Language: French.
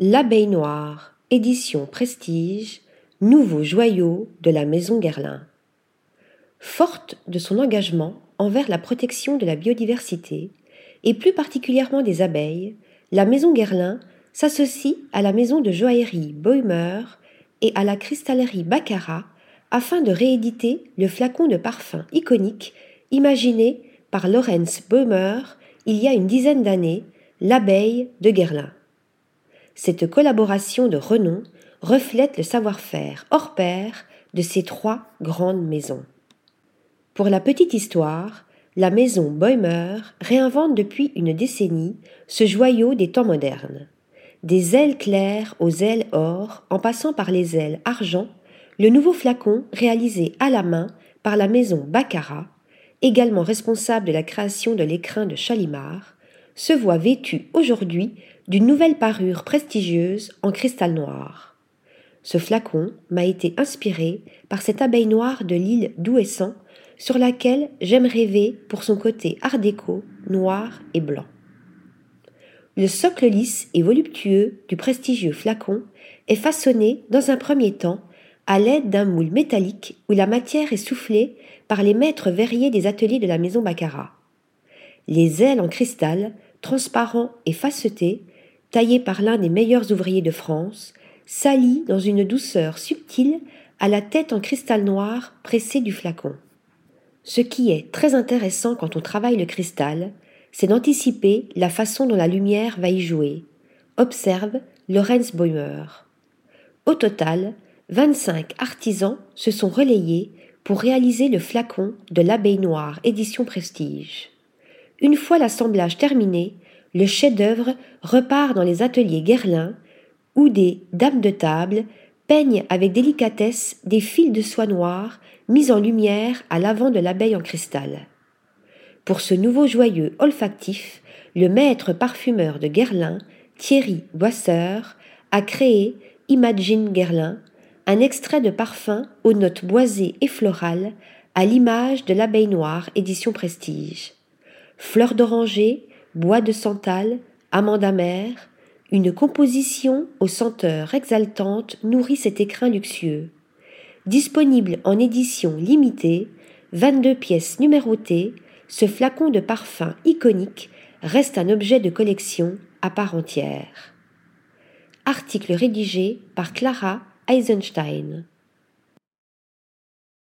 L'abeille noire, édition Prestige, nouveau joyau de la maison Guerlain. Forte de son engagement envers la protection de la biodiversité, et plus particulièrement des abeilles, la maison Guerlain s'associe à la maison de joaillerie Boimer et à la cristallerie Baccarat afin de rééditer le flacon de parfum iconique imaginé par Lorenz Boimer il y a une dizaine d'années, l'abeille de Guerlain. Cette collaboration de renom reflète le savoir-faire hors pair de ces trois grandes maisons. Pour la petite histoire, la maison Boimer réinvente depuis une décennie ce joyau des temps modernes. Des ailes claires aux ailes or, en passant par les ailes argent, le nouveau flacon, réalisé à la main par la maison Baccarat, également responsable de la création de l'écrin de Chalimard, se voit vêtu aujourd'hui d'une nouvelle parure prestigieuse en cristal noir. Ce flacon m'a été inspiré par cette abeille noire de l'île d'Ouessant sur laquelle j'aime rêver pour son côté art déco, noir et blanc. Le socle lisse et voluptueux du prestigieux flacon est façonné dans un premier temps à l'aide d'un moule métallique où la matière est soufflée par les maîtres verriers des ateliers de la maison Baccarat. Les ailes en cristal, transparents et facetés, taillés par l'un des meilleurs ouvriers de France, s'allient dans une douceur subtile à la tête en cristal noir pressée du flacon. Ce qui est très intéressant quand on travaille le cristal, c'est d'anticiper la façon dont la lumière va y jouer. Observe Lorenz Boimer. Au total, 25 artisans se sont relayés pour réaliser le flacon de l'abeille noire édition Prestige. Une fois l'assemblage terminé, le chef-d'œuvre repart dans les ateliers Guerlain où des dames de table peignent avec délicatesse des fils de soie noire mis en lumière à l'avant de l'abeille en cristal. Pour ce nouveau joyeux olfactif, le maître parfumeur de Guerlain, Thierry Boisseur, a créé Imagine Guerlain, un extrait de parfum aux notes boisées et florales, à l'image de l'abeille noire édition Prestige. Fleurs d'oranger, bois de santal, amande amère, une composition aux senteurs exaltantes nourrit cet écrin luxueux. Disponible en édition limitée, 22 pièces numérotées, ce flacon de parfum iconique reste un objet de collection à part entière. Article rédigé par Clara Eisenstein.